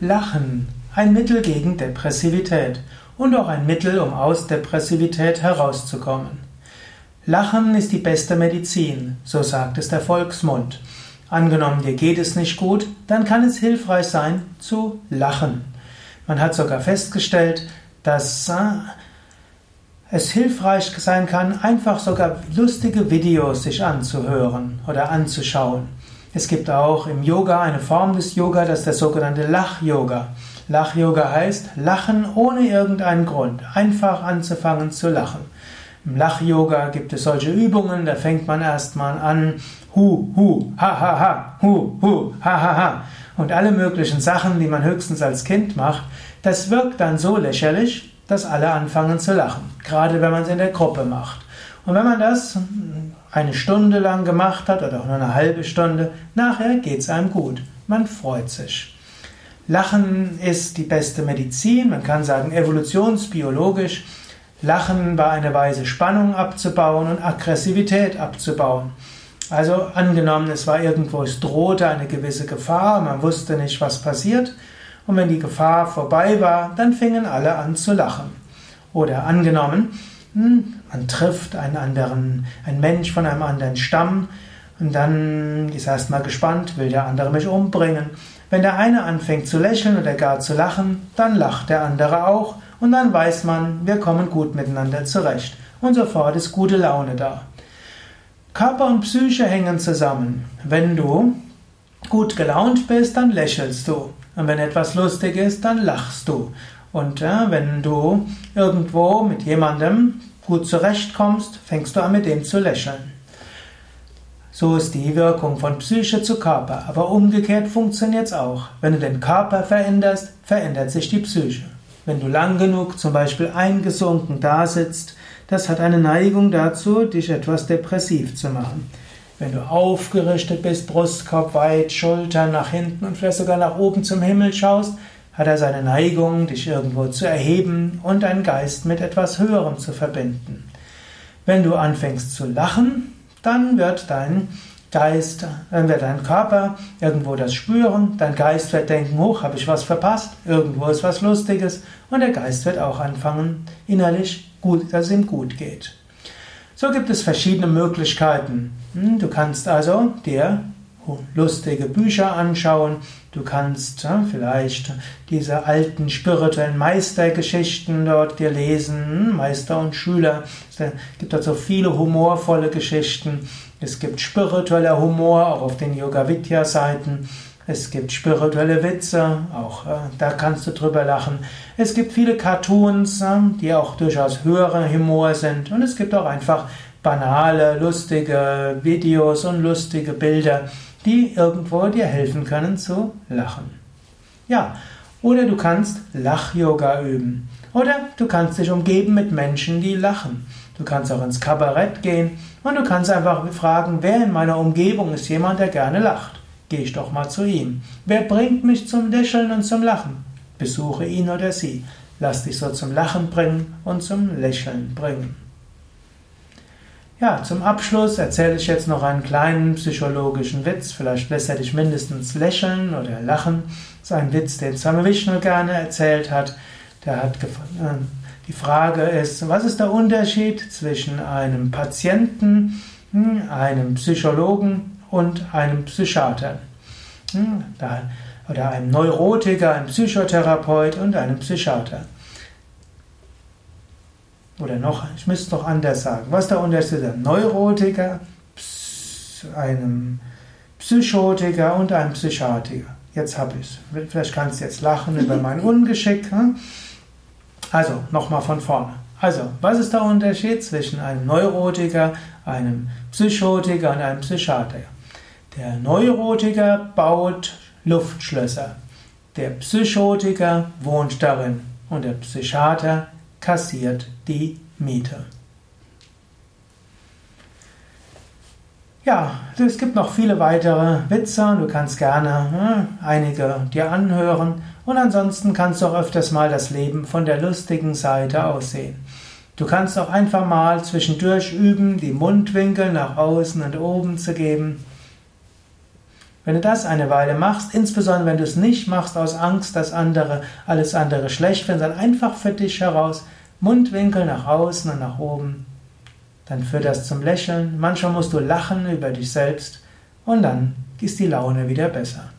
Lachen, ein Mittel gegen Depressivität und auch ein Mittel, um aus Depressivität herauszukommen. Lachen ist die beste Medizin, so sagt es der Volksmund. Angenommen, dir geht es nicht gut, dann kann es hilfreich sein zu lachen. Man hat sogar festgestellt, dass es hilfreich sein kann, einfach sogar lustige Videos sich anzuhören oder anzuschauen. Es gibt auch im Yoga eine Form des Yoga, das ist der sogenannte Lach-Yoga. Lach-Yoga heißt Lachen ohne irgendeinen Grund, einfach anzufangen zu lachen. Im Lach-Yoga gibt es solche Übungen, da fängt man erstmal an, hu, hu, ha, ha, ha, hu, hu, ha, ha, ha. Und alle möglichen Sachen, die man höchstens als Kind macht, das wirkt dann so lächerlich, dass alle anfangen zu lachen. Gerade wenn man es in der Gruppe macht. Und wenn man das eine Stunde lang gemacht hat oder auch nur eine halbe Stunde, nachher geht es einem gut. Man freut sich. Lachen ist die beste Medizin. Man kann sagen, evolutionsbiologisch. Lachen war eine Weise, Spannung abzubauen und Aggressivität abzubauen. Also angenommen, es war irgendwo, es drohte eine gewisse Gefahr, man wusste nicht, was passiert. Und wenn die Gefahr vorbei war, dann fingen alle an zu lachen. Oder angenommen, hm, man trifft einen anderen, einen Mensch von einem anderen Stamm und dann ist er erstmal gespannt, will der andere mich umbringen. Wenn der eine anfängt zu lächeln oder gar zu lachen, dann lacht der andere auch und dann weiß man, wir kommen gut miteinander zurecht. Und sofort ist gute Laune da. Körper und Psyche hängen zusammen. Wenn du gut gelaunt bist, dann lächelst du. Und wenn etwas lustig ist, dann lachst du. Und ja, wenn du irgendwo mit jemandem gut zurechtkommst, fängst du an mit dem zu lächeln. So ist die Wirkung von Psyche zu Körper. Aber umgekehrt funktioniert es auch. Wenn du den Körper veränderst, verändert sich die Psyche. Wenn du lang genug zum Beispiel eingesunken da sitzt, das hat eine Neigung dazu, dich etwas depressiv zu machen. Wenn du aufgerichtet bist, Brustkorb weit, Schultern nach hinten und vielleicht sogar nach oben zum Himmel schaust, hat er seine Neigung, dich irgendwo zu erheben und deinen Geist mit etwas Höherem zu verbinden. Wenn du anfängst zu lachen, dann wird dein Geist, dann wird dein Körper irgendwo das spüren, dein Geist wird denken, hoch, habe ich was verpasst, irgendwo ist was Lustiges und der Geist wird auch anfangen, innerlich gut, dass es ihm gut geht. So gibt es verschiedene Möglichkeiten. Hm, du kannst also dir lustige Bücher anschauen. Du kannst vielleicht diese alten spirituellen Meistergeschichten dort dir lesen, hm, Meister und Schüler. Es gibt dort so viele humorvolle Geschichten. Es gibt spiritueller Humor, auch auf den Yoga-Vidya-Seiten. Es gibt spirituelle Witze, auch äh, da kannst du drüber lachen. Es gibt viele Cartoons, äh, die auch durchaus höherer Humor sind. Und es gibt auch einfach banale, lustige Videos und lustige Bilder, die irgendwo dir helfen können zu lachen. Ja, oder du kannst Lach-Yoga üben. Oder du kannst dich umgeben mit Menschen, die lachen. Du kannst auch ins Kabarett gehen und du kannst einfach fragen, wer in meiner Umgebung ist jemand, der gerne lacht. Geh ich doch mal zu ihm. Wer bringt mich zum Lächeln und zum Lachen? Besuche ihn oder sie. Lass dich so zum Lachen bringen und zum Lächeln bringen. Ja, zum Abschluss erzähle ich jetzt noch einen kleinen psychologischen Witz. Vielleicht lässt er dich mindestens lächeln oder lachen. Das ist ein Witz, den Swami Vishnu gerne erzählt hat. Der hat die Frage ist, was ist der Unterschied zwischen einem Patienten, hm, einem Psychologen und einem Psychiater? Hm, oder einem Neurotiker, einem Psychotherapeut und einem Psychiater. Oder noch, ich müsste es doch anders sagen. Was ist der Unterschied zwischen einem Neurotiker, einem Psychotiker und einem Psychiatriker? Jetzt habe ich es. Vielleicht kannst du jetzt lachen über mein Ungeschick. Hm? Also, nochmal von vorne. Also, was ist der Unterschied zwischen einem Neurotiker, einem Psychotiker und einem Psychiatriker? Der Neurotiker baut Luftschlösser. Der Psychotiker wohnt darin. Und der Psychiater kassiert die Miete. Ja, es gibt noch viele weitere Witze. Du kannst gerne hm, einige dir anhören. Und ansonsten kannst du auch öfters mal das Leben von der lustigen Seite aussehen. Du kannst auch einfach mal zwischendurch üben, die Mundwinkel nach außen und oben zu geben. Wenn du das eine Weile machst, insbesondere wenn du es nicht machst aus Angst, dass andere alles andere schlecht finden, sondern einfach für dich heraus, Mundwinkel nach außen und nach oben, dann führt das zum Lächeln. Manchmal musst du lachen über dich selbst und dann ist die Laune wieder besser.